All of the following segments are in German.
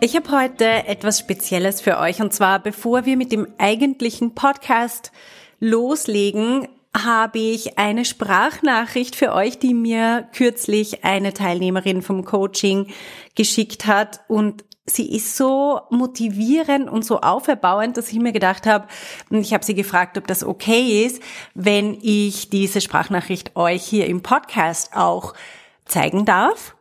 ich habe heute etwas Spezielles für euch und zwar bevor wir mit dem eigentlichen Podcast loslegen, habe ich eine Sprachnachricht für euch, die mir kürzlich eine Teilnehmerin vom Coaching geschickt hat und sie ist so motivierend und so auferbauend, dass ich mir gedacht habe, ich habe sie gefragt, ob das okay ist, wenn ich diese Sprachnachricht euch hier im Podcast auch zeigen darf.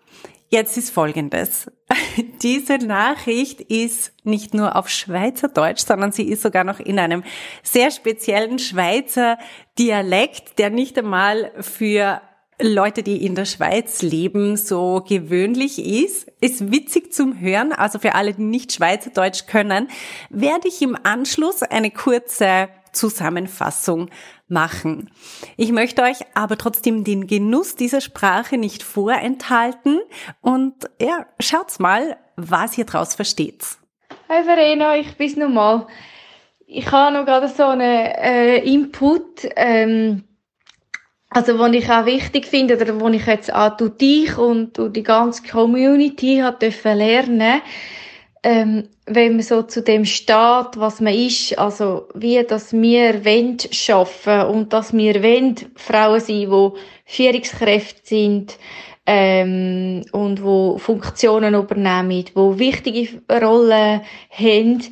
Jetzt ist Folgendes. Diese Nachricht ist nicht nur auf Schweizerdeutsch, sondern sie ist sogar noch in einem sehr speziellen Schweizer Dialekt, der nicht einmal für Leute, die in der Schweiz leben, so gewöhnlich ist. Ist witzig zum Hören. Also für alle, die nicht Schweizerdeutsch können, werde ich im Anschluss eine kurze Zusammenfassung machen. Ich möchte euch aber trotzdem den Genuss dieser Sprache nicht vorenthalten und ja, schaut's mal, was ihr draus versteht. Hi Verena, ich bin's nochmal. Ich habe noch gerade so einen äh, Input, ähm, also was ich auch wichtig finde oder wo ich jetzt auch durch dich und durch die ganze Community hat dürfen lernen, ähm, wenn man so zu dem steht, was man ist, also wie, dass wir wollen schaffen und dass wir wollen Frauen sein, die Führungskräfte sind, ähm, und wo Funktionen übernehmen, wo wichtige Rollen haben,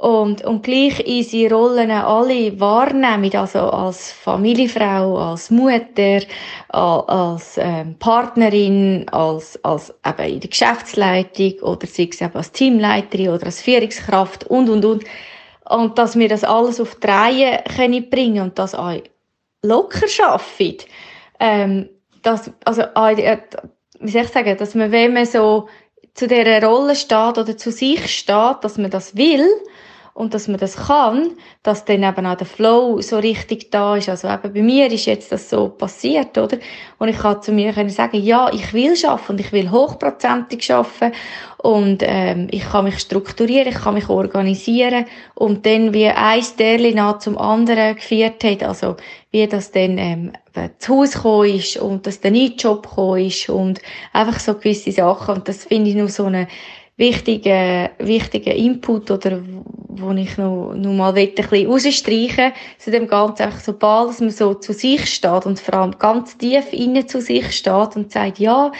und, und gleich unsere Rollen alle wahrnehmen, also als Familienfrau, als Mutter, als ähm, Partnerin, als, als eben in der Geschäftsleitung oder sei es eben als Teamleiterin oder als Führungskraft und, und, und. Und dass wir das alles auf die Reihe können bringen und das auch locker schaffen. Ähm, dass, also, äh, wie soll ich sagen, dass man, wenn man so zu dieser Rolle steht oder zu sich steht, dass man das will, und dass man das kann, dass dann eben auch der Flow so richtig da ist. Also eben bei mir ist jetzt das so passiert, oder? Und ich kann zu mir können sagen, ja, ich will schaffen und ich will hochprozentig schaffen und ähm, ich kann mich strukturieren, ich kann mich organisieren und dann wie ein Sternchen nach zum anderen geführt hat, also wie das dann ähm, zu Hause gekommen ist und dass der neue Job gekommen ist und einfach so gewisse Sachen und das finde ich nur so eine wichtigen, wichtigen Input oder wo ich noch, noch mal ein bisschen rausstreichen zu dem Ganzen, einfach so bald, dass man so zu sich steht und vor allem ganz tief innen zu sich steht und sagt, ja,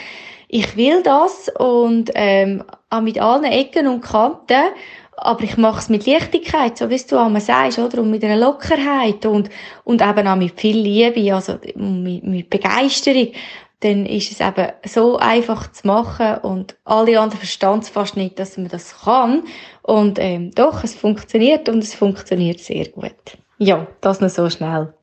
ich will das und ähm, auch mit allen Ecken und Kanten, aber ich mache es mit Leichtigkeit, so wie du einmal sagst, oder? Und mit einer Lockerheit und, und eben auch mit viel Liebe, also mit, mit Begeisterung dann ist es eben so einfach zu machen und alle anderen verstehen es fast nicht, dass man das kann. Und ähm, doch, es funktioniert und es funktioniert sehr gut. Ja, das noch so schnell.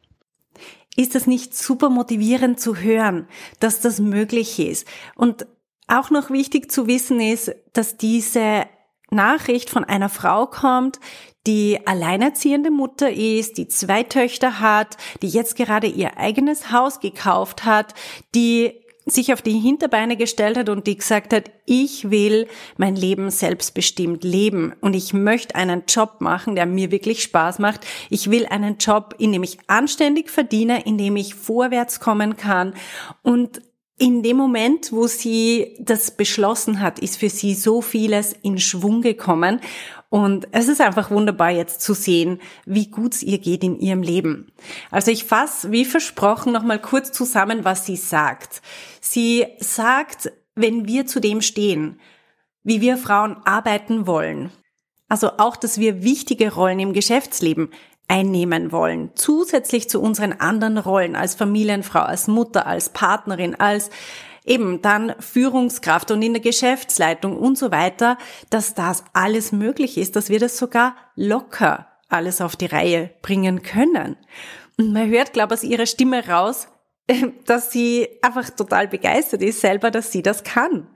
Ist das nicht super motivierend zu hören, dass das möglich ist? Und auch noch wichtig zu wissen ist, dass diese Nachricht von einer Frau kommt, die alleinerziehende Mutter ist, die zwei Töchter hat, die jetzt gerade ihr eigenes Haus gekauft hat, die sich auf die Hinterbeine gestellt hat und die gesagt hat, ich will mein Leben selbstbestimmt leben und ich möchte einen Job machen, der mir wirklich Spaß macht. Ich will einen Job, in dem ich anständig verdiene, in dem ich vorwärts kommen kann und in dem Moment, wo sie das beschlossen hat, ist für sie so vieles in Schwung gekommen. Und es ist einfach wunderbar jetzt zu sehen, wie gut es ihr geht in ihrem Leben. Also ich fasse, wie versprochen, nochmal kurz zusammen, was sie sagt. Sie sagt, wenn wir zu dem stehen, wie wir Frauen arbeiten wollen, also auch, dass wir wichtige Rollen im Geschäftsleben einnehmen wollen, zusätzlich zu unseren anderen Rollen als Familienfrau, als Mutter, als Partnerin, als eben dann Führungskraft und in der Geschäftsleitung und so weiter, dass das alles möglich ist, dass wir das sogar locker alles auf die Reihe bringen können. Und man hört, glaube ich, aus ihrer Stimme raus, dass sie einfach total begeistert ist selber, dass sie das kann.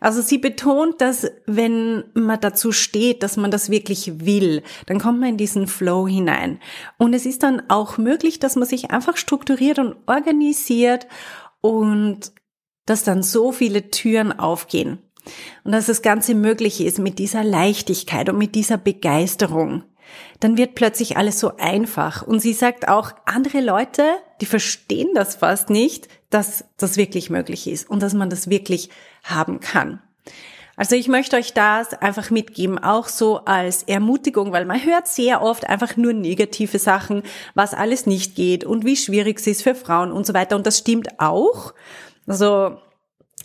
Also sie betont, dass wenn man dazu steht, dass man das wirklich will, dann kommt man in diesen Flow hinein. Und es ist dann auch möglich, dass man sich einfach strukturiert und organisiert und dass dann so viele Türen aufgehen. Und dass das Ganze möglich ist mit dieser Leichtigkeit und mit dieser Begeisterung. Dann wird plötzlich alles so einfach. Und sie sagt auch, andere Leute, die verstehen das fast nicht, dass das wirklich möglich ist und dass man das wirklich haben kann. Also ich möchte euch das einfach mitgeben, auch so als Ermutigung, weil man hört sehr oft einfach nur negative Sachen, was alles nicht geht und wie schwierig es ist für Frauen und so weiter. Und das stimmt auch. Also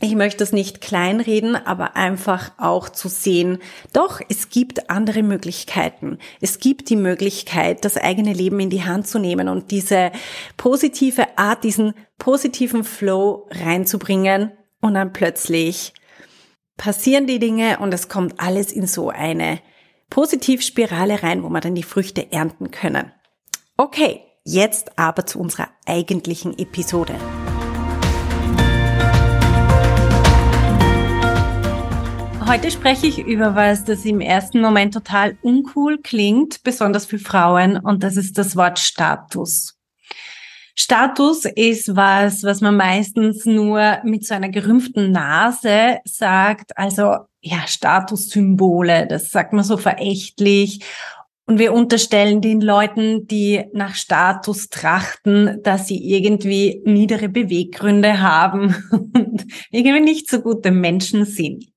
ich möchte das nicht kleinreden, aber einfach auch zu sehen, doch, es gibt andere Möglichkeiten. Es gibt die Möglichkeit, das eigene Leben in die Hand zu nehmen und diese positive Art, diesen positiven Flow reinzubringen und dann plötzlich passieren die Dinge und es kommt alles in so eine Positivspirale rein, wo wir dann die Früchte ernten können. Okay, jetzt aber zu unserer eigentlichen Episode. Heute spreche ich über was, das im ersten Moment total uncool klingt, besonders für Frauen, und das ist das Wort Status. Status ist was, was man meistens nur mit so einer gerümpften Nase sagt. Also ja, Statussymbole, das sagt man so verächtlich. Und wir unterstellen den Leuten, die nach Status trachten, dass sie irgendwie niedere Beweggründe haben und irgendwie nicht so gute Menschen sind.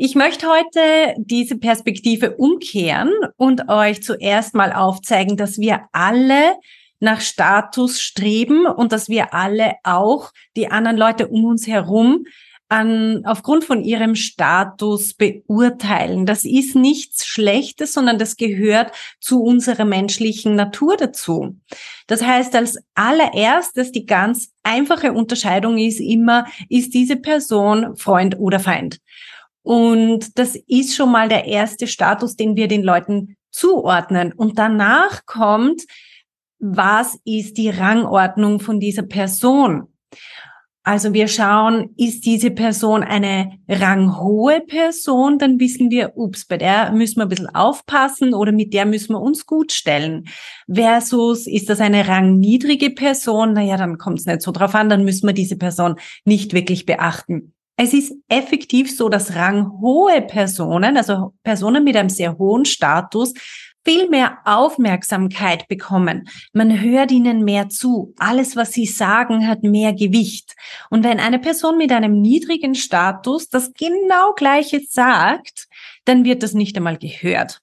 Ich möchte heute diese Perspektive umkehren und euch zuerst mal aufzeigen, dass wir alle nach Status streben und dass wir alle auch die anderen Leute um uns herum an, aufgrund von ihrem Status beurteilen. Das ist nichts Schlechtes, sondern das gehört zu unserer menschlichen Natur dazu. Das heißt, als allererstes die ganz einfache Unterscheidung ist immer, ist diese Person Freund oder Feind? Und das ist schon mal der erste Status, den wir den Leuten zuordnen. Und danach kommt, was ist die Rangordnung von dieser Person? Also wir schauen, ist diese Person eine ranghohe Person, dann wissen wir, ups, bei der müssen wir ein bisschen aufpassen oder mit der müssen wir uns gut stellen. Versus ist das eine rangniedrige Person, naja, dann kommt es nicht so drauf an, dann müssen wir diese Person nicht wirklich beachten. Es ist effektiv so, dass ranghohe Personen, also Personen mit einem sehr hohen Status, viel mehr Aufmerksamkeit bekommen. Man hört ihnen mehr zu. Alles, was sie sagen, hat mehr Gewicht. Und wenn eine Person mit einem niedrigen Status das genau gleiche sagt, dann wird das nicht einmal gehört.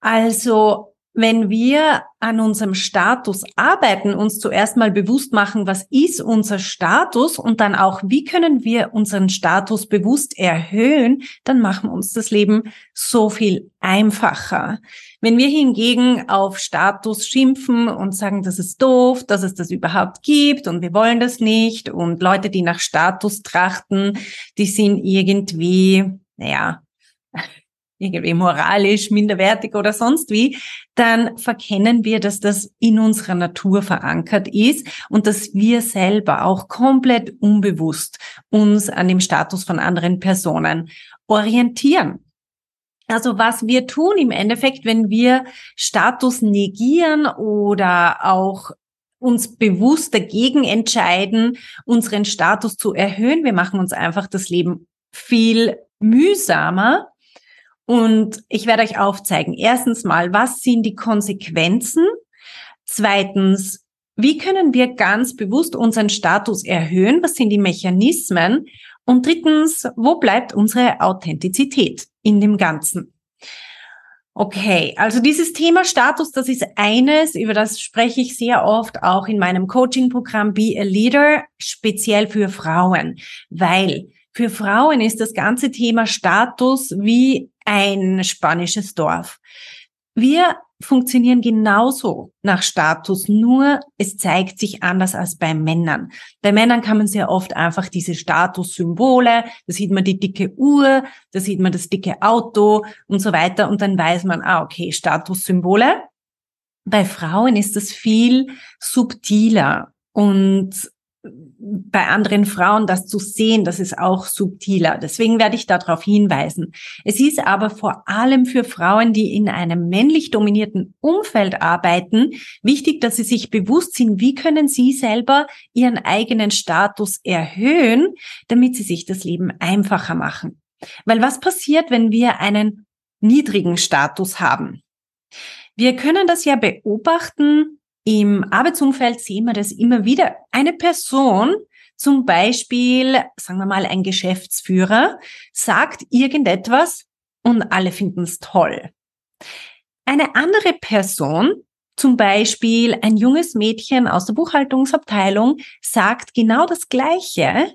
Also wenn wir an unserem Status arbeiten, uns zuerst mal bewusst machen, was ist unser Status und dann auch, wie können wir unseren Status bewusst erhöhen, dann machen uns das Leben so viel einfacher. Wenn wir hingegen auf Status schimpfen und sagen, das ist doof, dass es das überhaupt gibt und wir wollen das nicht und Leute, die nach Status trachten, die sind irgendwie, naja, irgendwie moralisch minderwertig oder sonst wie, dann verkennen wir, dass das in unserer Natur verankert ist und dass wir selber auch komplett unbewusst uns an dem Status von anderen Personen orientieren. Also was wir tun im Endeffekt, wenn wir Status negieren oder auch uns bewusst dagegen entscheiden, unseren Status zu erhöhen, wir machen uns einfach das Leben viel mühsamer und ich werde euch aufzeigen, erstens mal, was sind die Konsequenzen? Zweitens, wie können wir ganz bewusst unseren Status erhöhen? Was sind die Mechanismen? Und drittens, wo bleibt unsere Authentizität in dem Ganzen? Okay, also dieses Thema Status, das ist eines, über das spreche ich sehr oft auch in meinem Coaching-Programm Be a Leader, speziell für Frauen, weil für Frauen ist das ganze Thema Status wie ein spanisches Dorf. Wir funktionieren genauso nach Status, nur es zeigt sich anders als bei Männern. Bei Männern kann man sehr oft einfach diese Statussymbole, da sieht man die dicke Uhr, da sieht man das dicke Auto und so weiter und dann weiß man, ah, okay, Statussymbole. Bei Frauen ist das viel subtiler und bei anderen Frauen das zu sehen, das ist auch subtiler. Deswegen werde ich darauf hinweisen. Es ist aber vor allem für Frauen, die in einem männlich dominierten Umfeld arbeiten, wichtig, dass sie sich bewusst sind, wie können sie selber ihren eigenen Status erhöhen, damit sie sich das Leben einfacher machen. Weil was passiert, wenn wir einen niedrigen Status haben? Wir können das ja beobachten, im Arbeitsumfeld sehen wir das immer wieder. Eine Person, zum Beispiel, sagen wir mal, ein Geschäftsführer, sagt irgendetwas und alle finden es toll. Eine andere Person, zum Beispiel ein junges Mädchen aus der Buchhaltungsabteilung, sagt genau das Gleiche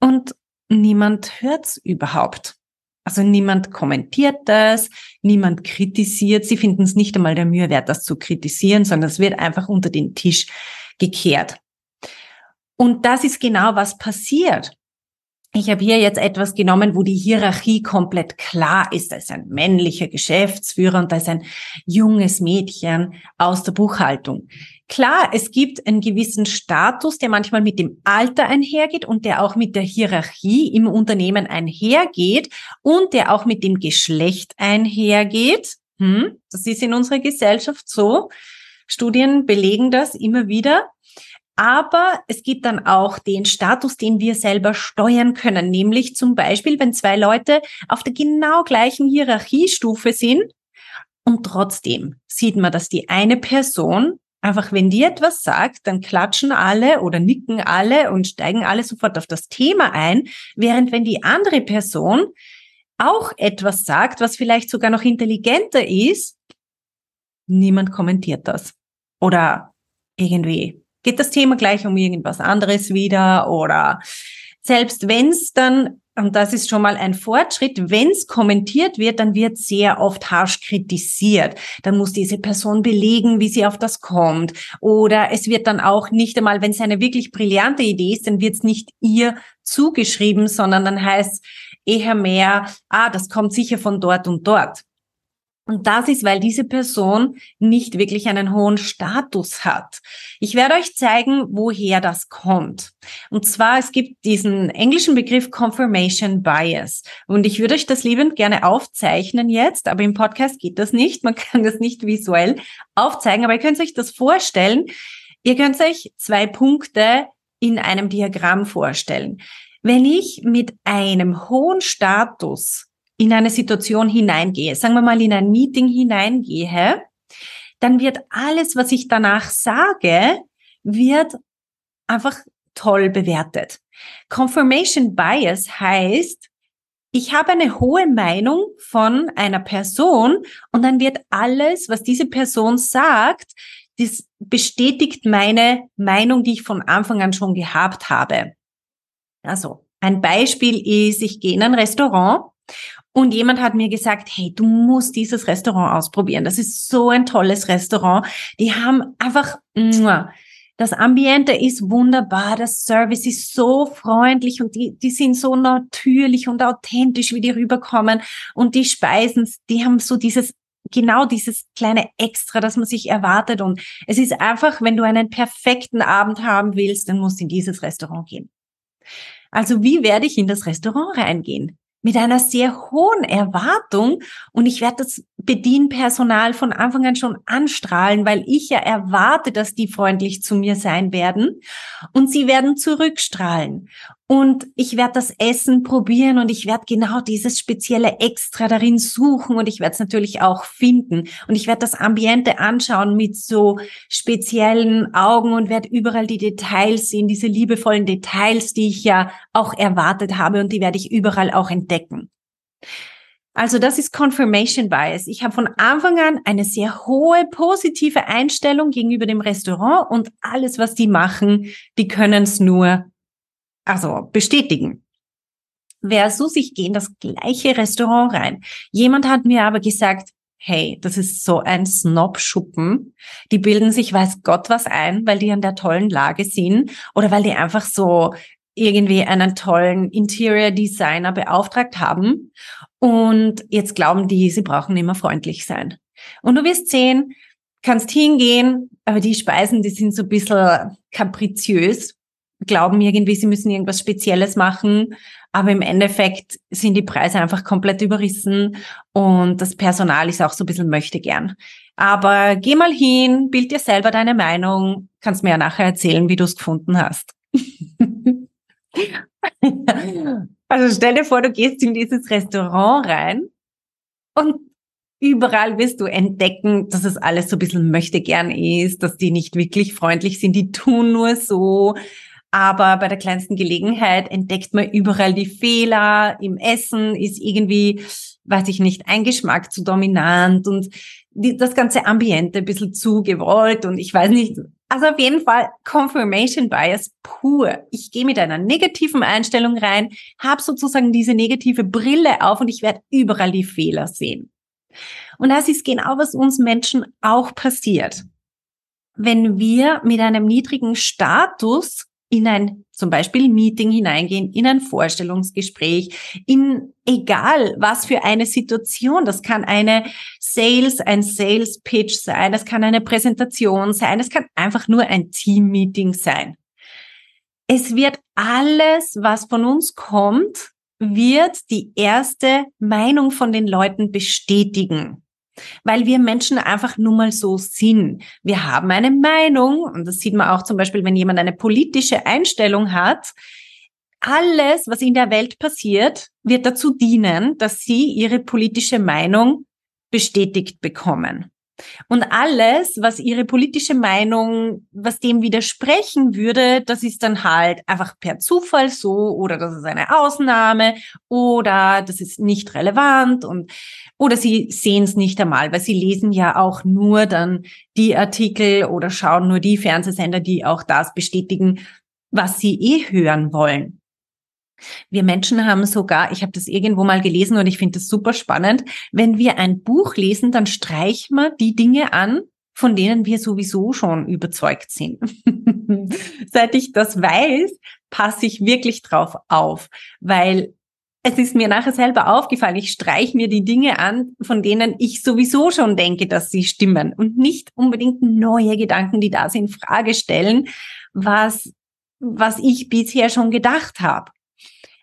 und niemand hört's überhaupt. Also niemand kommentiert das, niemand kritisiert. Sie finden es nicht einmal der Mühe wert, das zu kritisieren, sondern es wird einfach unter den Tisch gekehrt. Und das ist genau was passiert. Ich habe hier jetzt etwas genommen, wo die Hierarchie komplett klar ist. Da ist ein männlicher Geschäftsführer und da ist ein junges Mädchen aus der Buchhaltung. Klar, es gibt einen gewissen Status, der manchmal mit dem Alter einhergeht und der auch mit der Hierarchie im Unternehmen einhergeht und der auch mit dem Geschlecht einhergeht. Hm, das ist in unserer Gesellschaft so. Studien belegen das immer wieder. Aber es gibt dann auch den Status, den wir selber steuern können, nämlich zum Beispiel, wenn zwei Leute auf der genau gleichen Hierarchiestufe sind und trotzdem sieht man, dass die eine Person einfach, wenn die etwas sagt, dann klatschen alle oder nicken alle und steigen alle sofort auf das Thema ein, während wenn die andere Person auch etwas sagt, was vielleicht sogar noch intelligenter ist, niemand kommentiert das. Oder irgendwie geht das Thema gleich um irgendwas anderes wieder oder selbst wenn es dann, und das ist schon mal ein Fortschritt, wenn es kommentiert wird, dann wird sehr oft harsch kritisiert. Dann muss diese Person belegen, wie sie auf das kommt. Oder es wird dann auch nicht einmal, wenn es eine wirklich brillante Idee ist, dann wird es nicht ihr zugeschrieben, sondern dann heißt eher mehr, ah, das kommt sicher von dort und dort. Und das ist, weil diese Person nicht wirklich einen hohen Status hat. Ich werde euch zeigen, woher das kommt. Und zwar, es gibt diesen englischen Begriff Confirmation Bias. Und ich würde euch das liebend gerne aufzeichnen jetzt, aber im Podcast geht das nicht. Man kann das nicht visuell aufzeigen, aber ihr könnt euch das vorstellen. Ihr könnt euch zwei Punkte in einem Diagramm vorstellen. Wenn ich mit einem hohen Status in eine Situation hineingehe, sagen wir mal in ein Meeting hineingehe, dann wird alles, was ich danach sage, wird einfach toll bewertet. Confirmation Bias heißt, ich habe eine hohe Meinung von einer Person und dann wird alles, was diese Person sagt, das bestätigt meine Meinung, die ich von Anfang an schon gehabt habe. Also, ein Beispiel ist, ich gehe in ein Restaurant und jemand hat mir gesagt, hey, du musst dieses Restaurant ausprobieren. Das ist so ein tolles Restaurant. Die haben einfach, das Ambiente ist wunderbar, das Service ist so freundlich und die, die sind so natürlich und authentisch, wie die rüberkommen. Und die Speisen, die haben so dieses genau dieses kleine Extra, das man sich erwartet. Und es ist einfach, wenn du einen perfekten Abend haben willst, dann musst du in dieses Restaurant gehen. Also wie werde ich in das Restaurant reingehen? Mit einer sehr hohen Erwartung und ich werde das Bedienpersonal von Anfang an schon anstrahlen, weil ich ja erwarte, dass die freundlich zu mir sein werden und sie werden zurückstrahlen. Und ich werde das Essen probieren und ich werde genau dieses spezielle Extra darin suchen und ich werde es natürlich auch finden. Und ich werde das Ambiente anschauen mit so speziellen Augen und werde überall die Details sehen, diese liebevollen Details, die ich ja auch erwartet habe und die werde ich überall auch entdecken. Also das ist Confirmation Bias. Ich habe von Anfang an eine sehr hohe positive Einstellung gegenüber dem Restaurant und alles, was die machen, die können es nur also bestätigen. Versus ich gehe in das gleiche Restaurant rein. Jemand hat mir aber gesagt, hey, das ist so ein Snob-Schuppen. Die bilden sich weiß Gott was ein, weil die an der tollen Lage sind oder weil die einfach so irgendwie einen tollen Interior Designer beauftragt haben. Und jetzt glauben die, sie brauchen immer freundlich sein. Und du wirst sehen, kannst hingehen, aber die Speisen, die sind so ein bisschen kapriziös glauben irgendwie, sie müssen irgendwas Spezielles machen, aber im Endeffekt sind die Preise einfach komplett überrissen und das Personal ist auch so ein bisschen möchte gern. Aber geh mal hin, bild dir selber deine Meinung, kannst mir ja nachher erzählen, wie du es gefunden hast. also stell dir vor, du gehst in dieses Restaurant rein und überall wirst du entdecken, dass es alles so ein bisschen möchte gern ist, dass die nicht wirklich freundlich sind, die tun nur so. Aber bei der kleinsten Gelegenheit entdeckt man überall die Fehler. Im Essen ist irgendwie, weiß ich nicht, ein Geschmack zu dominant und die, das ganze Ambiente ein bisschen zu gewollt und ich weiß nicht. Also auf jeden Fall Confirmation Bias pur. Ich gehe mit einer negativen Einstellung rein, habe sozusagen diese negative Brille auf und ich werde überall die Fehler sehen. Und das ist genau, was uns Menschen auch passiert. Wenn wir mit einem niedrigen Status in ein zum Beispiel Meeting hineingehen, in ein Vorstellungsgespräch, in egal was für eine Situation. Das kann eine Sales, ein Sales Pitch sein, das kann eine Präsentation sein, es kann einfach nur ein Team Meeting sein. Es wird alles, was von uns kommt, wird die erste Meinung von den Leuten bestätigen. Weil wir Menschen einfach nun mal so sind. Wir haben eine Meinung und das sieht man auch zum Beispiel, wenn jemand eine politische Einstellung hat. Alles, was in der Welt passiert, wird dazu dienen, dass sie ihre politische Meinung bestätigt bekommen. Und alles, was ihre politische Meinung, was dem widersprechen würde, das ist dann halt einfach per Zufall so oder das ist eine Ausnahme oder das ist nicht relevant und oder sie sehen es nicht einmal, weil sie lesen ja auch nur dann die Artikel oder schauen nur die Fernsehsender, die auch das bestätigen, was sie eh hören wollen. Wir Menschen haben sogar, ich habe das irgendwo mal gelesen und ich finde das super spannend, wenn wir ein Buch lesen, dann streichen wir die Dinge an, von denen wir sowieso schon überzeugt sind. Seit ich das weiß, passe ich wirklich drauf auf, weil es ist mir nachher selber aufgefallen, ich streiche mir die Dinge an, von denen ich sowieso schon denke, dass sie stimmen und nicht unbedingt neue Gedanken, die da sind, Frage stellen, was, was ich bisher schon gedacht habe.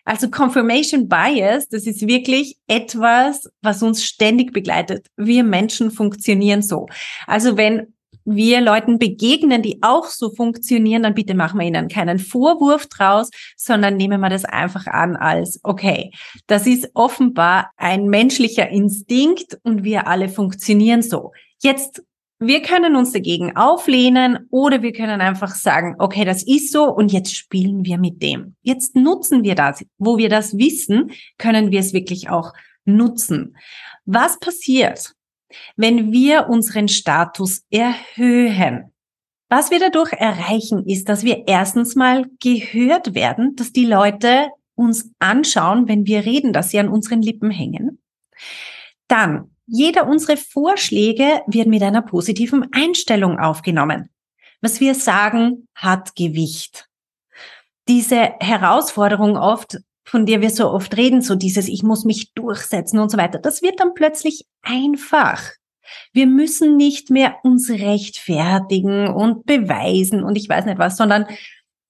Also Confirmation Bias, das ist wirklich etwas, was uns ständig begleitet. Wir Menschen funktionieren so. Also wenn wir Leuten begegnen, die auch so funktionieren, dann bitte machen wir ihnen keinen Vorwurf draus, sondern nehmen wir das einfach an als, okay, das ist offenbar ein menschlicher Instinkt und wir alle funktionieren so. Jetzt wir können uns dagegen auflehnen oder wir können einfach sagen, okay, das ist so und jetzt spielen wir mit dem. Jetzt nutzen wir das. Wo wir das wissen, können wir es wirklich auch nutzen. Was passiert, wenn wir unseren Status erhöhen? Was wir dadurch erreichen, ist, dass wir erstens mal gehört werden, dass die Leute uns anschauen, wenn wir reden, dass sie an unseren Lippen hängen. Dann jeder unserer Vorschläge wird mit einer positiven Einstellung aufgenommen. Was wir sagen, hat Gewicht. Diese Herausforderung oft, von der wir so oft reden, so dieses Ich muss mich durchsetzen und so weiter, das wird dann plötzlich einfach. Wir müssen nicht mehr uns rechtfertigen und beweisen und ich weiß nicht was, sondern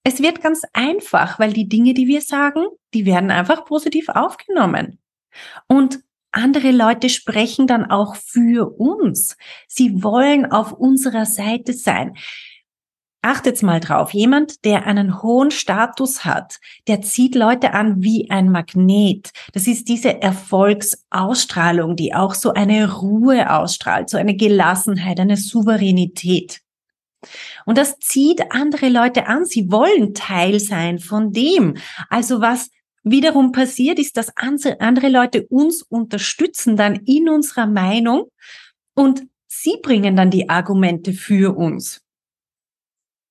es wird ganz einfach, weil die Dinge, die wir sagen, die werden einfach positiv aufgenommen. Und andere Leute sprechen dann auch für uns. Sie wollen auf unserer Seite sein. Achtet mal drauf. Jemand, der einen hohen Status hat, der zieht Leute an wie ein Magnet. Das ist diese Erfolgsausstrahlung, die auch so eine Ruhe ausstrahlt, so eine Gelassenheit, eine Souveränität. Und das zieht andere Leute an. Sie wollen Teil sein von dem. Also was wiederum passiert, ist, dass andere Leute uns unterstützen dann in unserer Meinung und sie bringen dann die Argumente für uns.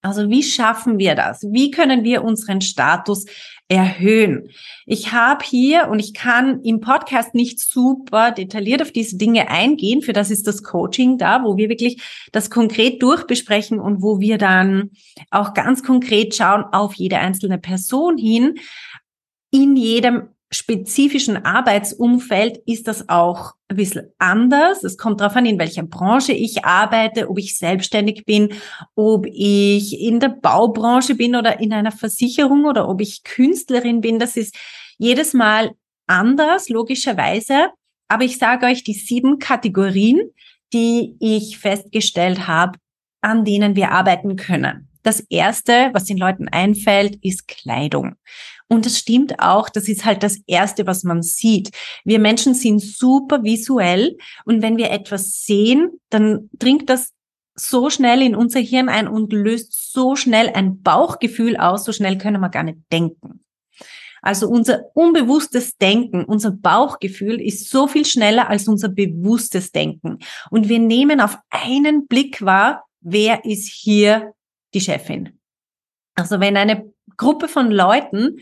Also wie schaffen wir das? Wie können wir unseren Status erhöhen? Ich habe hier und ich kann im Podcast nicht super detailliert auf diese Dinge eingehen. Für das ist das Coaching da, wo wir wirklich das konkret durchbesprechen und wo wir dann auch ganz konkret schauen auf jede einzelne Person hin in jedem spezifischen Arbeitsumfeld ist das auch ein bisschen anders. Es kommt darauf an, in welcher Branche ich arbeite, ob ich selbstständig bin, ob ich in der Baubranche bin oder in einer Versicherung oder ob ich Künstlerin bin. Das ist jedes Mal anders, logischerweise. Aber ich sage euch die sieben Kategorien, die ich festgestellt habe, an denen wir arbeiten können. Das erste, was den Leuten einfällt, ist Kleidung. Und es stimmt auch, das ist halt das Erste, was man sieht. Wir Menschen sind super visuell und wenn wir etwas sehen, dann dringt das so schnell in unser Hirn ein und löst so schnell ein Bauchgefühl aus, so schnell können wir gar nicht denken. Also unser unbewusstes Denken, unser Bauchgefühl ist so viel schneller als unser bewusstes Denken. Und wir nehmen auf einen Blick wahr, wer ist hier die Chefin. Also wenn eine Gruppe von Leuten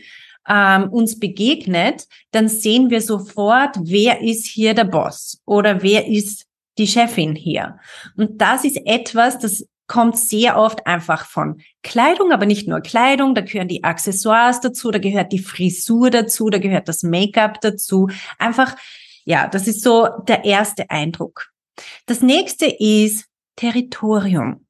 ähm, uns begegnet, dann sehen wir sofort, wer ist hier der Boss oder wer ist die Chefin hier. Und das ist etwas, das kommt sehr oft einfach von Kleidung, aber nicht nur Kleidung, da gehören die Accessoires dazu, da gehört die Frisur dazu, da gehört das Make-up dazu. Einfach, ja, das ist so der erste Eindruck. Das nächste ist Territorium.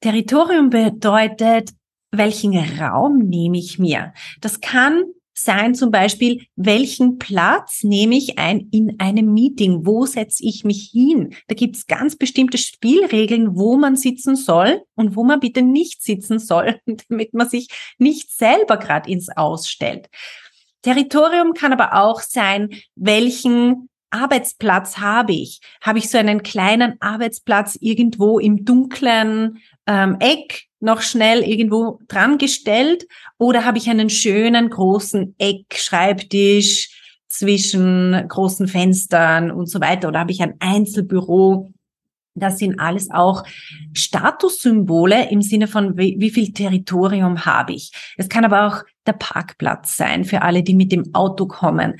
Territorium bedeutet, welchen Raum nehme ich mir? Das kann sein zum Beispiel, welchen Platz nehme ich ein in einem Meeting? Wo setze ich mich hin? Da gibt es ganz bestimmte Spielregeln, wo man sitzen soll und wo man bitte nicht sitzen soll, damit man sich nicht selber gerade ins Ausstellt. Territorium kann aber auch sein, welchen Arbeitsplatz habe ich? Habe ich so einen kleinen Arbeitsplatz irgendwo im dunklen ähm, Eck noch schnell irgendwo dran gestellt oder habe ich einen schönen großen Eckschreibtisch zwischen großen Fenstern und so weiter oder habe ich ein Einzelbüro? Das sind alles auch Statussymbole im Sinne von, wie, wie viel Territorium habe ich. Es kann aber auch der Parkplatz sein für alle, die mit dem Auto kommen.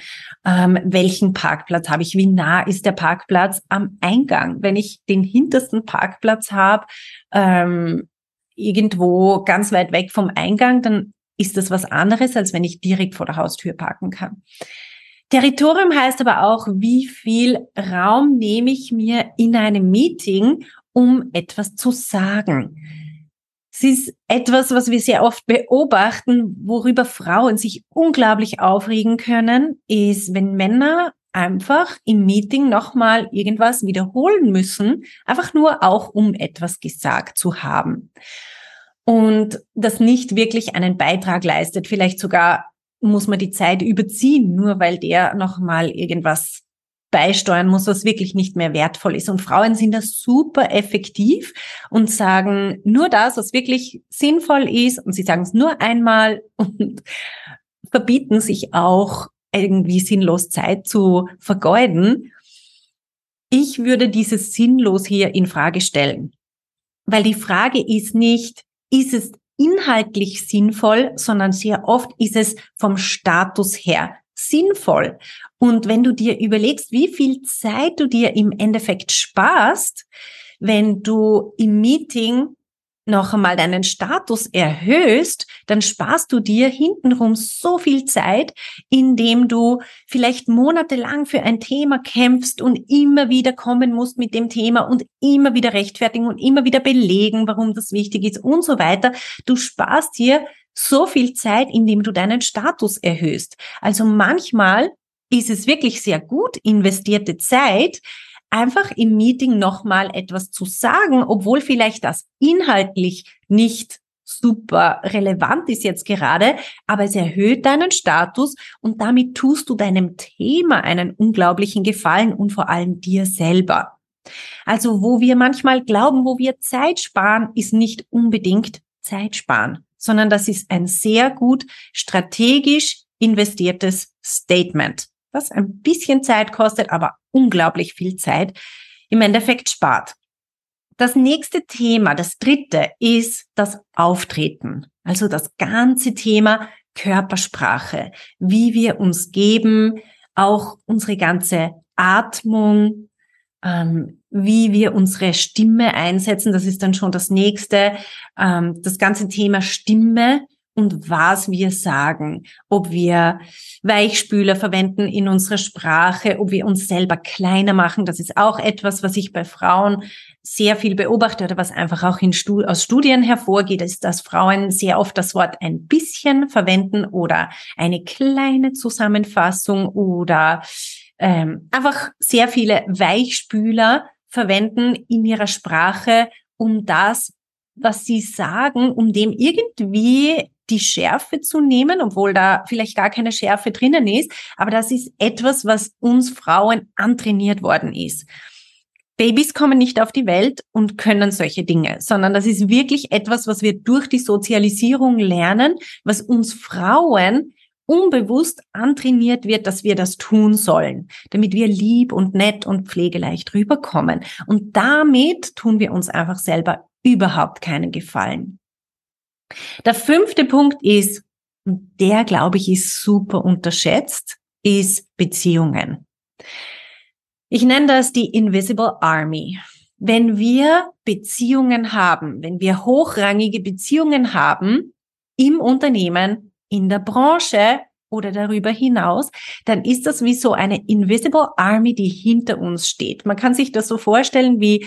Ähm, welchen Parkplatz habe ich? Wie nah ist der Parkplatz am Eingang? Wenn ich den hintersten Parkplatz habe, ähm, irgendwo ganz weit weg vom Eingang, dann ist das was anderes, als wenn ich direkt vor der Haustür parken kann. Territorium heißt aber auch, wie viel Raum nehme ich mir in einem Meeting, um etwas zu sagen. Es ist etwas, was wir sehr oft beobachten, worüber Frauen sich unglaublich aufregen können, ist, wenn Männer einfach im Meeting nochmal irgendwas wiederholen müssen, einfach nur auch um etwas gesagt zu haben. Und das nicht wirklich einen Beitrag leistet, vielleicht sogar muss man die Zeit überziehen, nur weil der nochmal irgendwas beisteuern muss, was wirklich nicht mehr wertvoll ist. Und Frauen sind da super effektiv und sagen nur das, was wirklich sinnvoll ist. Und sie sagen es nur einmal und verbieten sich auch irgendwie sinnlos Zeit zu vergeuden. Ich würde dieses sinnlos hier in Frage stellen. Weil die Frage ist nicht, ist es inhaltlich sinnvoll, sondern sehr oft ist es vom Status her sinnvoll. Und wenn du dir überlegst, wie viel Zeit du dir im Endeffekt sparst, wenn du im Meeting noch einmal deinen Status erhöhst, dann sparst du dir hintenrum so viel Zeit, indem du vielleicht monatelang für ein Thema kämpfst und immer wieder kommen musst mit dem Thema und immer wieder rechtfertigen und immer wieder belegen, warum das wichtig ist und so weiter. Du sparst dir so viel Zeit, indem du deinen Status erhöhst. Also manchmal ist es wirklich sehr gut investierte Zeit, einfach im Meeting nochmal etwas zu sagen, obwohl vielleicht das inhaltlich nicht super relevant ist jetzt gerade, aber es erhöht deinen Status und damit tust du deinem Thema einen unglaublichen Gefallen und vor allem dir selber. Also wo wir manchmal glauben, wo wir Zeit sparen, ist nicht unbedingt Zeit sparen, sondern das ist ein sehr gut strategisch investiertes Statement was ein bisschen Zeit kostet, aber unglaublich viel Zeit im Endeffekt spart. Das nächste Thema, das dritte, ist das Auftreten. Also das ganze Thema Körpersprache, wie wir uns geben, auch unsere ganze Atmung, ähm, wie wir unsere Stimme einsetzen. Das ist dann schon das nächste. Ähm, das ganze Thema Stimme und was wir sagen, ob wir Weichspüler verwenden in unserer Sprache, ob wir uns selber kleiner machen. Das ist auch etwas, was ich bei Frauen sehr viel beobachte oder was einfach auch Stud aus Studien hervorgeht, ist, dass Frauen sehr oft das Wort ein bisschen verwenden oder eine kleine Zusammenfassung oder ähm, einfach sehr viele Weichspüler verwenden in ihrer Sprache, um das, was sie sagen, um dem irgendwie die Schärfe zu nehmen, obwohl da vielleicht gar keine Schärfe drinnen ist. Aber das ist etwas, was uns Frauen antrainiert worden ist. Babys kommen nicht auf die Welt und können solche Dinge, sondern das ist wirklich etwas, was wir durch die Sozialisierung lernen, was uns Frauen unbewusst antrainiert wird, dass wir das tun sollen, damit wir lieb und nett und pflegeleicht rüberkommen. Und damit tun wir uns einfach selber überhaupt keinen Gefallen. Der fünfte Punkt ist, der glaube ich ist super unterschätzt, ist Beziehungen. Ich nenne das die Invisible Army. Wenn wir Beziehungen haben, wenn wir hochrangige Beziehungen haben im Unternehmen, in der Branche oder darüber hinaus, dann ist das wie so eine Invisible Army, die hinter uns steht. Man kann sich das so vorstellen wie,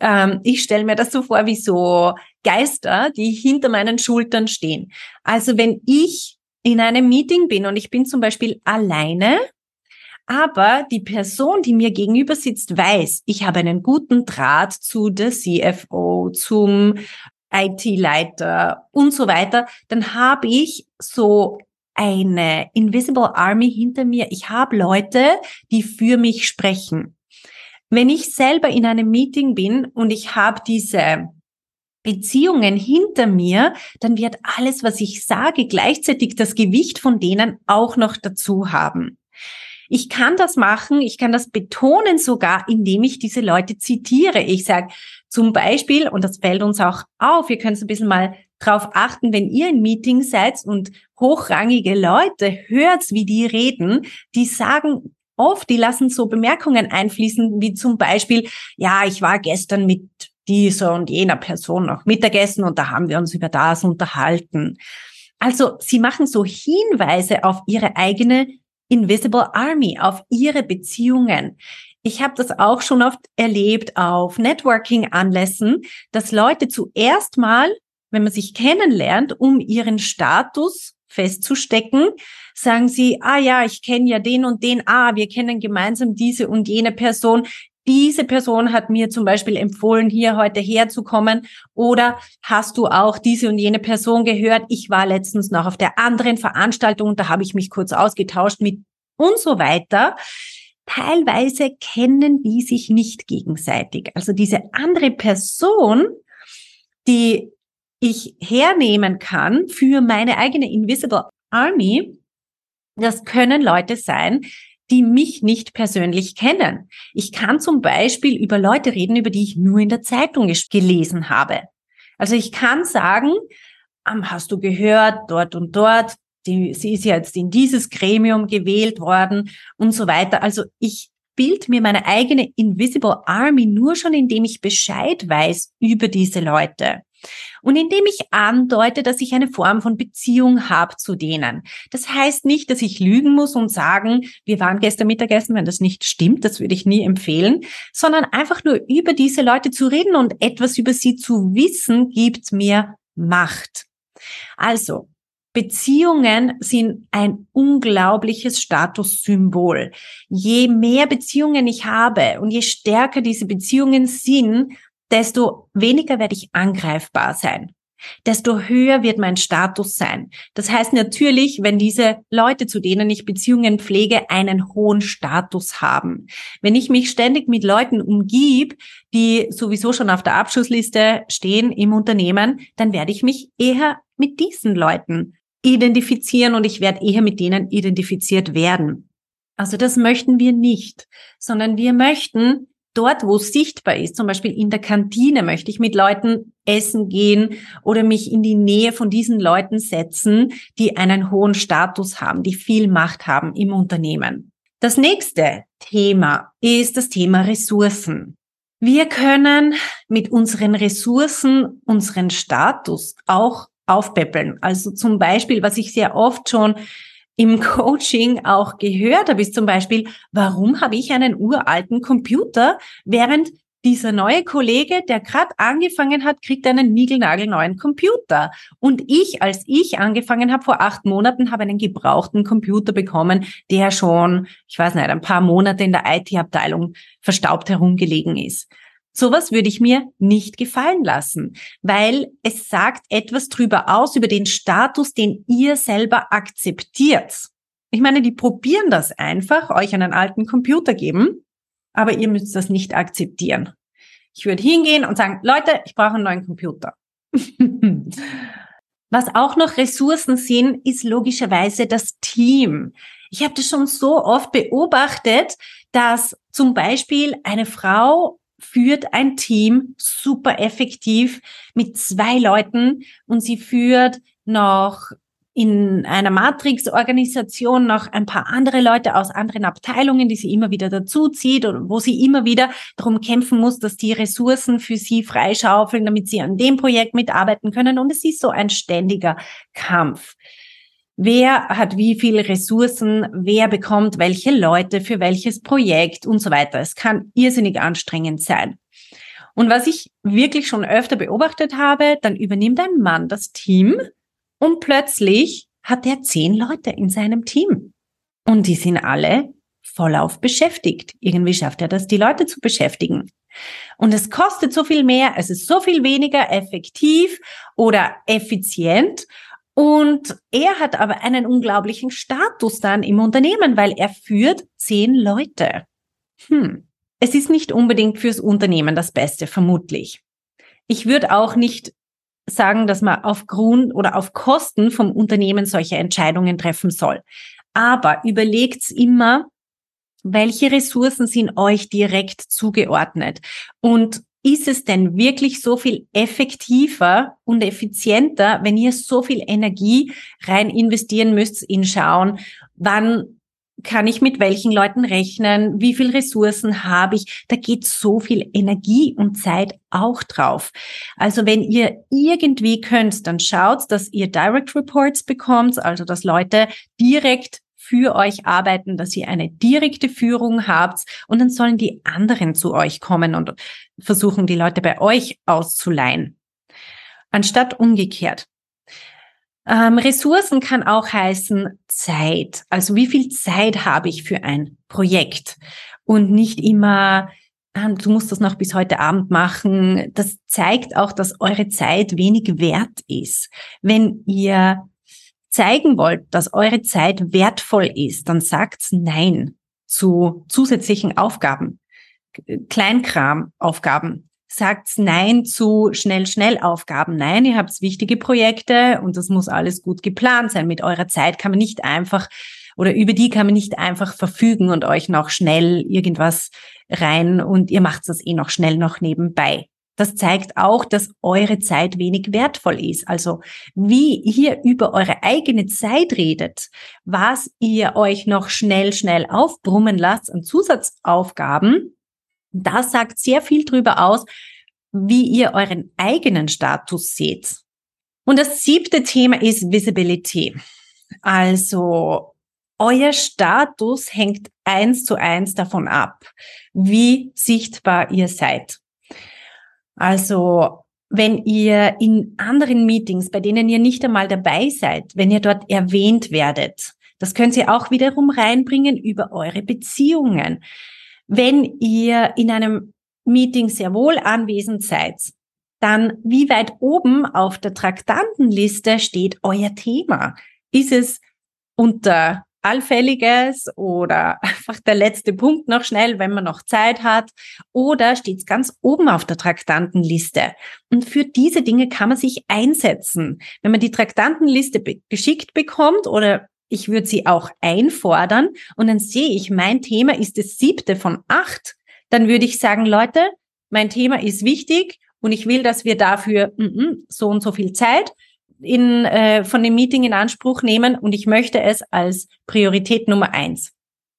ähm, ich stelle mir das so vor wie so Geister, die hinter meinen Schultern stehen. Also wenn ich in einem Meeting bin und ich bin zum Beispiel alleine, aber die Person, die mir gegenüber sitzt, weiß, ich habe einen guten Draht zu der CFO, zum IT-Leiter und so weiter, dann habe ich so eine Invisible Army hinter mir. Ich habe Leute, die für mich sprechen. Wenn ich selber in einem Meeting bin und ich habe diese Beziehungen hinter mir, dann wird alles, was ich sage, gleichzeitig das Gewicht von denen auch noch dazu haben. Ich kann das machen, ich kann das betonen sogar, indem ich diese Leute zitiere. Ich sage zum Beispiel, und das fällt uns auch auf, ihr könnt ein bisschen mal drauf achten, wenn ihr in Meetings seid und hochrangige Leute hört, wie die reden, die sagen oft, die lassen so Bemerkungen einfließen, wie zum Beispiel, ja, ich war gestern mit dieser und jener Person noch Mittagessen und da haben wir uns über das unterhalten. Also sie machen so Hinweise auf ihre eigene Invisible Army, auf ihre Beziehungen. Ich habe das auch schon oft erlebt auf Networking-Anlässen, dass Leute zuerst mal, wenn man sich kennenlernt, um ihren Status festzustecken, sagen sie, ah ja, ich kenne ja den und den, ah, wir kennen gemeinsam diese und jene Person. Diese Person hat mir zum Beispiel empfohlen, hier heute herzukommen. Oder hast du auch diese und jene Person gehört? Ich war letztens noch auf der anderen Veranstaltung, da habe ich mich kurz ausgetauscht mit und so weiter. Teilweise kennen die sich nicht gegenseitig. Also diese andere Person, die ich hernehmen kann für meine eigene Invisible Army, das können Leute sein, die mich nicht persönlich kennen. Ich kann zum Beispiel über Leute reden, über die ich nur in der Zeitung gelesen habe. Also ich kann sagen, hast du gehört, dort und dort, die, sie ist jetzt in dieses Gremium gewählt worden und so weiter. Also ich bild mir meine eigene Invisible Army nur schon, indem ich Bescheid weiß über diese Leute. Und indem ich andeute, dass ich eine Form von Beziehung habe zu denen. Das heißt nicht, dass ich lügen muss und sagen, wir waren gestern Mittagessen, wenn das nicht stimmt, das würde ich nie empfehlen, sondern einfach nur über diese Leute zu reden und etwas über sie zu wissen, gibt mir Macht. Also, Beziehungen sind ein unglaubliches Statussymbol. Je mehr Beziehungen ich habe und je stärker diese Beziehungen sind, desto weniger werde ich angreifbar sein. Desto höher wird mein Status sein. Das heißt natürlich, wenn diese Leute, zu denen ich Beziehungen pflege, einen hohen Status haben. Wenn ich mich ständig mit Leuten umgib, die sowieso schon auf der Abschlussliste stehen im Unternehmen, dann werde ich mich eher mit diesen Leuten identifizieren und ich werde eher mit denen identifiziert werden. Also das möchten wir nicht, sondern wir möchten dort, wo es sichtbar ist, zum Beispiel in der Kantine möchte ich mit Leuten essen gehen oder mich in die Nähe von diesen Leuten setzen, die einen hohen Status haben, die viel Macht haben im Unternehmen. Das nächste Thema ist das Thema Ressourcen. Wir können mit unseren Ressourcen unseren Status auch aufpäppeln. Also zum Beispiel, was ich sehr oft schon im Coaching auch gehört habe, ist zum Beispiel, warum habe ich einen uralten Computer, während dieser neue Kollege, der gerade angefangen hat, kriegt einen niegelnagelneuen Computer. Und ich, als ich angefangen habe vor acht Monaten, habe einen gebrauchten Computer bekommen, der schon, ich weiß nicht, ein paar Monate in der IT-Abteilung verstaubt herumgelegen ist. Sowas würde ich mir nicht gefallen lassen, weil es sagt etwas drüber aus, über den Status, den ihr selber akzeptiert. Ich meine, die probieren das einfach, euch einen alten Computer geben, aber ihr müsst das nicht akzeptieren. Ich würde hingehen und sagen, Leute, ich brauche einen neuen Computer. Was auch noch Ressourcen sind, ist logischerweise das Team. Ich habe das schon so oft beobachtet, dass zum Beispiel eine Frau führt ein Team super effektiv mit zwei Leuten und sie führt noch in einer Matrix-Organisation noch ein paar andere Leute aus anderen Abteilungen, die sie immer wieder dazu zieht und wo sie immer wieder darum kämpfen muss, dass die Ressourcen für sie freischaufeln, damit sie an dem Projekt mitarbeiten können. Und es ist so ein ständiger Kampf. Wer hat wie viele Ressourcen, wer bekommt welche Leute für welches Projekt und so weiter. Es kann irrsinnig anstrengend sein. Und was ich wirklich schon öfter beobachtet habe, dann übernimmt ein Mann das Team und plötzlich hat er zehn Leute in seinem Team. Und die sind alle vollauf beschäftigt. Irgendwie schafft er das, die Leute zu beschäftigen. Und es kostet so viel mehr, es ist so viel weniger effektiv oder effizient und er hat aber einen unglaublichen Status dann im Unternehmen, weil er führt zehn Leute. Hm. Es ist nicht unbedingt fürs Unternehmen das Beste, vermutlich. Ich würde auch nicht sagen, dass man aufgrund oder auf Kosten vom Unternehmen solche Entscheidungen treffen soll. Aber überlegt's immer, welche Ressourcen sind euch direkt zugeordnet und ist es denn wirklich so viel effektiver und effizienter, wenn ihr so viel Energie rein investieren müsst in schauen, wann kann ich mit welchen Leuten rechnen, wie viel Ressourcen habe ich. Da geht so viel Energie und Zeit auch drauf. Also wenn ihr irgendwie könnt, dann schaut, dass ihr Direct Reports bekommt, also dass Leute direkt für euch arbeiten, dass ihr eine direkte Führung habt und dann sollen die anderen zu euch kommen und versuchen, die Leute bei euch auszuleihen. Anstatt umgekehrt. Ähm, Ressourcen kann auch heißen Zeit. Also wie viel Zeit habe ich für ein Projekt? Und nicht immer, ähm, du musst das noch bis heute Abend machen. Das zeigt auch, dass eure Zeit wenig wert ist. Wenn ihr zeigen wollt, dass eure Zeit wertvoll ist, dann sagt Nein zu zusätzlichen Aufgaben, Kleinkram-Aufgaben. Sagt Nein zu Schnell-Schnell-Aufgaben. Nein, ihr habt wichtige Projekte und das muss alles gut geplant sein. Mit eurer Zeit kann man nicht einfach oder über die kann man nicht einfach verfügen und euch noch schnell irgendwas rein und ihr macht das eh noch schnell noch nebenbei. Das zeigt auch, dass eure Zeit wenig wertvoll ist. Also wie ihr über eure eigene Zeit redet, was ihr euch noch schnell, schnell aufbrummen lasst an Zusatzaufgaben, das sagt sehr viel darüber aus, wie ihr euren eigenen Status seht. Und das siebte Thema ist Visibility. Also euer Status hängt eins zu eins davon ab, wie sichtbar ihr seid. Also wenn ihr in anderen Meetings, bei denen ihr nicht einmal dabei seid, wenn ihr dort erwähnt werdet, das könnt ihr auch wiederum reinbringen über eure Beziehungen. Wenn ihr in einem Meeting sehr wohl anwesend seid, dann wie weit oben auf der Traktantenliste steht euer Thema? Ist es unter Allfälliges oder einfach der letzte Punkt noch schnell, wenn man noch Zeit hat oder steht es ganz oben auf der Traktantenliste. Und für diese Dinge kann man sich einsetzen. Wenn man die Traktantenliste be geschickt bekommt oder ich würde sie auch einfordern und dann sehe ich, mein Thema ist das siebte von acht, dann würde ich sagen, Leute, mein Thema ist wichtig und ich will, dass wir dafür mm -mm, so und so viel Zeit in, äh, von dem Meeting in Anspruch nehmen und ich möchte es als Priorität Nummer eins.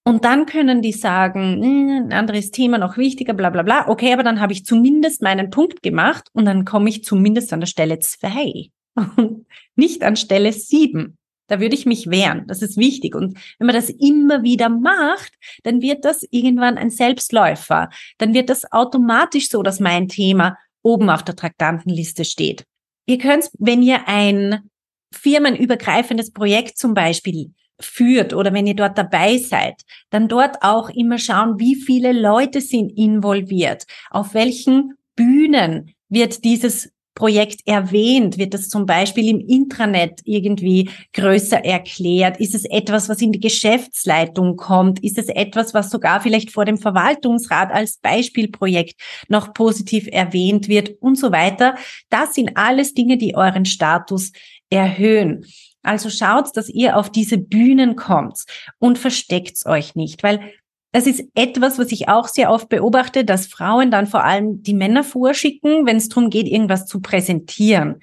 Und dann können die sagen, hm, ein anderes Thema noch wichtiger, bla bla bla. Okay, aber dann habe ich zumindest meinen Punkt gemacht und dann komme ich zumindest an der Stelle zwei. und nicht an Stelle sieben. Da würde ich mich wehren. Das ist wichtig. Und wenn man das immer wieder macht, dann wird das irgendwann ein Selbstläufer. Dann wird das automatisch so, dass mein Thema oben auf der Traktantenliste steht. Ihr könnt, wenn ihr ein firmenübergreifendes Projekt zum Beispiel führt oder wenn ihr dort dabei seid, dann dort auch immer schauen, wie viele Leute sind involviert, auf welchen Bühnen wird dieses Projekt erwähnt? Wird das zum Beispiel im Intranet irgendwie größer erklärt? Ist es etwas, was in die Geschäftsleitung kommt? Ist es etwas, was sogar vielleicht vor dem Verwaltungsrat als Beispielprojekt noch positiv erwähnt wird und so weiter? Das sind alles Dinge, die euren Status erhöhen. Also schaut, dass ihr auf diese Bühnen kommt und versteckt euch nicht, weil das ist etwas, was ich auch sehr oft beobachte, dass Frauen dann vor allem die Männer vorschicken, wenn es darum geht, irgendwas zu präsentieren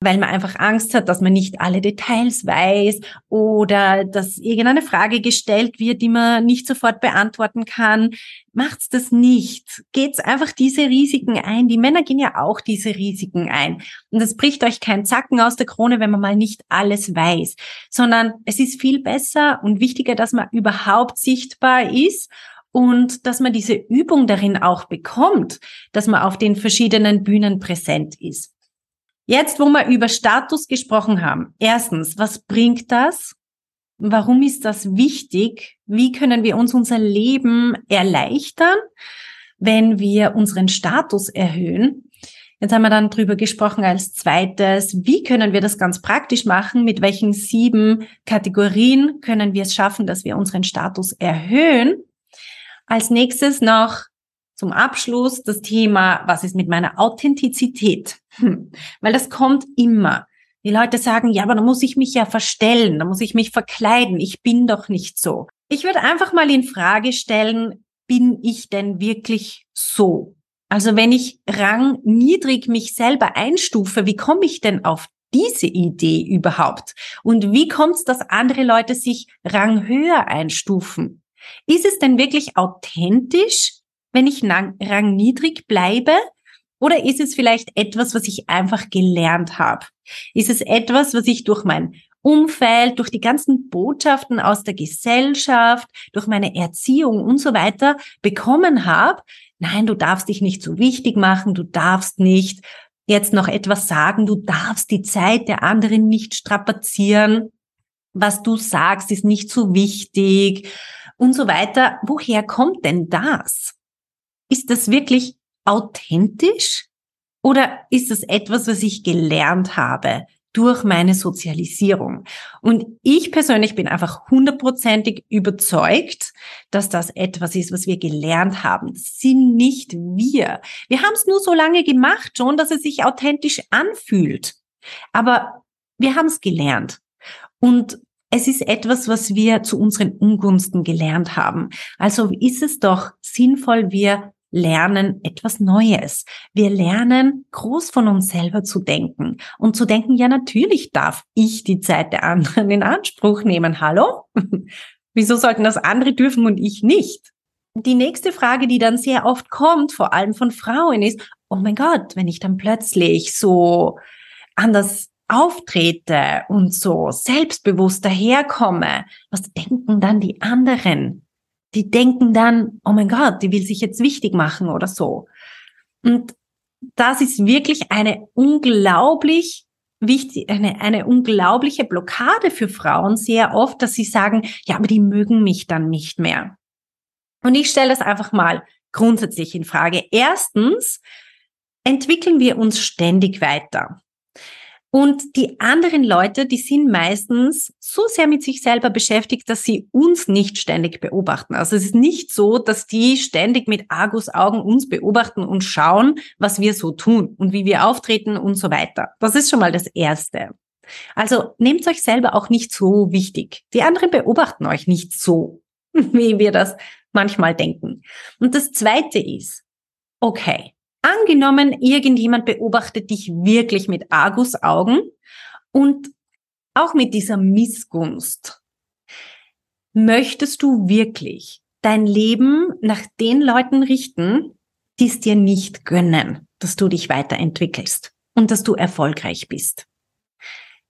weil man einfach Angst hat, dass man nicht alle Details weiß oder dass irgendeine Frage gestellt wird, die man nicht sofort beantworten kann. Macht's das nicht. Geht's einfach diese Risiken ein. Die Männer gehen ja auch diese Risiken ein. Und es bricht euch kein Zacken aus der Krone, wenn man mal nicht alles weiß, sondern es ist viel besser und wichtiger, dass man überhaupt sichtbar ist und dass man diese Übung darin auch bekommt, dass man auf den verschiedenen Bühnen präsent ist. Jetzt, wo wir über Status gesprochen haben. Erstens, was bringt das? Warum ist das wichtig? Wie können wir uns unser Leben erleichtern, wenn wir unseren Status erhöhen? Jetzt haben wir dann drüber gesprochen als zweites, wie können wir das ganz praktisch machen? Mit welchen sieben Kategorien können wir es schaffen, dass wir unseren Status erhöhen? Als nächstes noch zum Abschluss das Thema, was ist mit meiner Authentizität? Hm. Weil das kommt immer. Die Leute sagen, ja, aber da muss ich mich ja verstellen, da muss ich mich verkleiden, ich bin doch nicht so. Ich würde einfach mal in Frage stellen, bin ich denn wirklich so? Also wenn ich rangniedrig mich selber einstufe, wie komme ich denn auf diese Idee überhaupt? Und wie kommt es, dass andere Leute sich ranghöher einstufen? Ist es denn wirklich authentisch, wenn ich rangniedrig bleibe? Oder ist es vielleicht etwas, was ich einfach gelernt habe? Ist es etwas, was ich durch mein Umfeld, durch die ganzen Botschaften aus der Gesellschaft, durch meine Erziehung und so weiter bekommen habe? Nein, du darfst dich nicht so wichtig machen, du darfst nicht jetzt noch etwas sagen, du darfst die Zeit der anderen nicht strapazieren. Was du sagst, ist nicht so wichtig und so weiter. Woher kommt denn das? Ist das wirklich authentisch oder ist es etwas, was ich gelernt habe durch meine Sozialisierung? Und ich persönlich bin einfach hundertprozentig überzeugt, dass das etwas ist, was wir gelernt haben. Das sind nicht wir. Wir haben es nur so lange gemacht schon, dass es sich authentisch anfühlt. Aber wir haben es gelernt. Und es ist etwas, was wir zu unseren Ungunsten gelernt haben. Also ist es doch sinnvoll, wir lernen etwas Neues. Wir lernen groß von uns selber zu denken und zu denken, ja, natürlich darf ich die Zeit der anderen in Anspruch nehmen. Hallo? Wieso sollten das andere dürfen und ich nicht? Die nächste Frage, die dann sehr oft kommt, vor allem von Frauen, ist, oh mein Gott, wenn ich dann plötzlich so anders auftrete und so selbstbewusst daherkomme, was denken dann die anderen? Die denken dann, oh mein Gott, die will sich jetzt wichtig machen oder so. Und das ist wirklich eine unglaublich wichtig, eine, eine unglaubliche Blockade für Frauen sehr oft, dass sie sagen, ja, aber die mögen mich dann nicht mehr. Und ich stelle das einfach mal grundsätzlich in Frage. Erstens entwickeln wir uns ständig weiter. Und die anderen Leute, die sind meistens so sehr mit sich selber beschäftigt, dass sie uns nicht ständig beobachten. Also es ist nicht so, dass die ständig mit Argusaugen uns beobachten und schauen, was wir so tun und wie wir auftreten und so weiter. Das ist schon mal das Erste. Also nehmt euch selber auch nicht so wichtig. Die anderen beobachten euch nicht so, wie wir das manchmal denken. Und das Zweite ist, okay, Angenommen, irgendjemand beobachtet dich wirklich mit Argusaugen und auch mit dieser Missgunst. Möchtest du wirklich dein Leben nach den Leuten richten, die es dir nicht gönnen, dass du dich weiterentwickelst und dass du erfolgreich bist?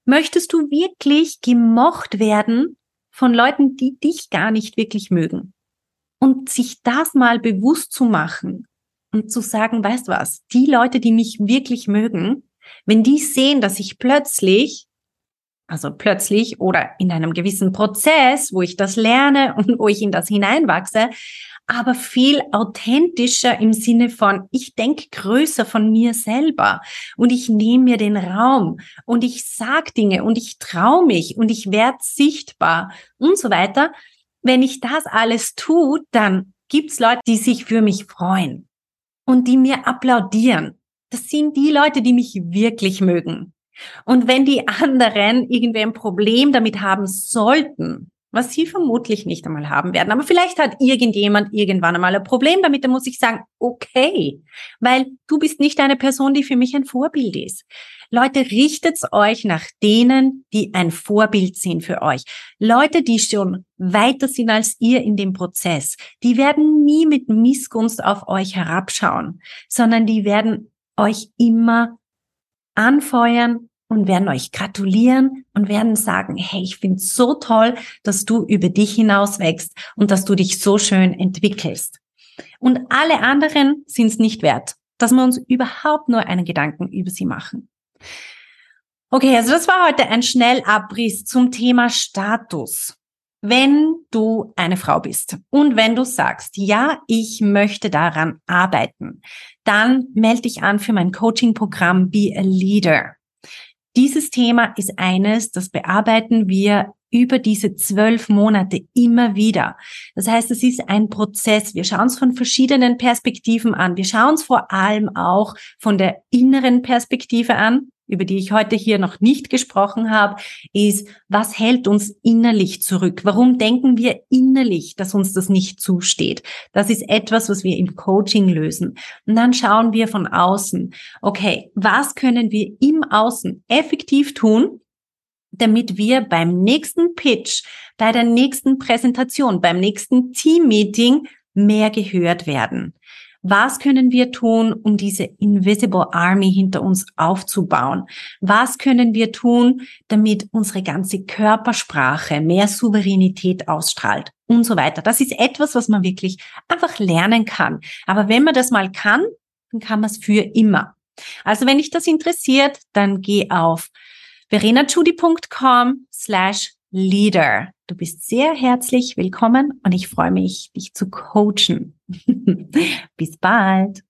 Möchtest du wirklich gemocht werden von Leuten, die dich gar nicht wirklich mögen? Und sich das mal bewusst zu machen und zu sagen, weißt was, die Leute, die mich wirklich mögen, wenn die sehen, dass ich plötzlich, also plötzlich oder in einem gewissen Prozess, wo ich das lerne und wo ich in das hineinwachse, aber viel authentischer im Sinne von, ich denke größer von mir selber und ich nehme mir den Raum und ich sag Dinge und ich traue mich und ich werde sichtbar und so weiter. Wenn ich das alles tue, dann gibt's Leute, die sich für mich freuen und die mir applaudieren. Das sind die Leute, die mich wirklich mögen. Und wenn die anderen irgendwie ein Problem damit haben sollten, was sie vermutlich nicht einmal haben werden. Aber vielleicht hat irgendjemand irgendwann einmal ein Problem damit, dann muss ich sagen, okay, weil du bist nicht eine Person, die für mich ein Vorbild ist. Leute, richtet euch nach denen, die ein Vorbild sind für euch. Leute, die schon weiter sind als ihr in dem Prozess, die werden nie mit Missgunst auf euch herabschauen, sondern die werden euch immer anfeuern, und werden euch gratulieren und werden sagen, hey, ich finde so toll, dass du über dich hinaus wächst und dass du dich so schön entwickelst. Und alle anderen sind es nicht wert, dass wir uns überhaupt nur einen Gedanken über sie machen. Okay, also das war heute ein Schnellabriss zum Thema Status. Wenn du eine Frau bist und wenn du sagst, ja, ich möchte daran arbeiten, dann melde dich an für mein Coaching-Programm Be a Leader. Dieses Thema ist eines, das bearbeiten wir über diese zwölf Monate immer wieder. Das heißt, es ist ein Prozess. Wir schauen es von verschiedenen Perspektiven an. Wir schauen es vor allem auch von der inneren Perspektive an über die ich heute hier noch nicht gesprochen habe, ist, was hält uns innerlich zurück? Warum denken wir innerlich, dass uns das nicht zusteht? Das ist etwas, was wir im Coaching lösen. Und dann schauen wir von außen, okay, was können wir im Außen effektiv tun, damit wir beim nächsten Pitch, bei der nächsten Präsentation, beim nächsten Team-Meeting mehr gehört werden. Was können wir tun, um diese Invisible Army hinter uns aufzubauen? Was können wir tun, damit unsere ganze Körpersprache mehr Souveränität ausstrahlt und so weiter? Das ist etwas, was man wirklich einfach lernen kann. Aber wenn man das mal kann, dann kann man es für immer. Also wenn dich das interessiert, dann geh auf verenachudi.com slash leader. Du bist sehr herzlich willkommen und ich freue mich, dich zu coachen. Bis bald.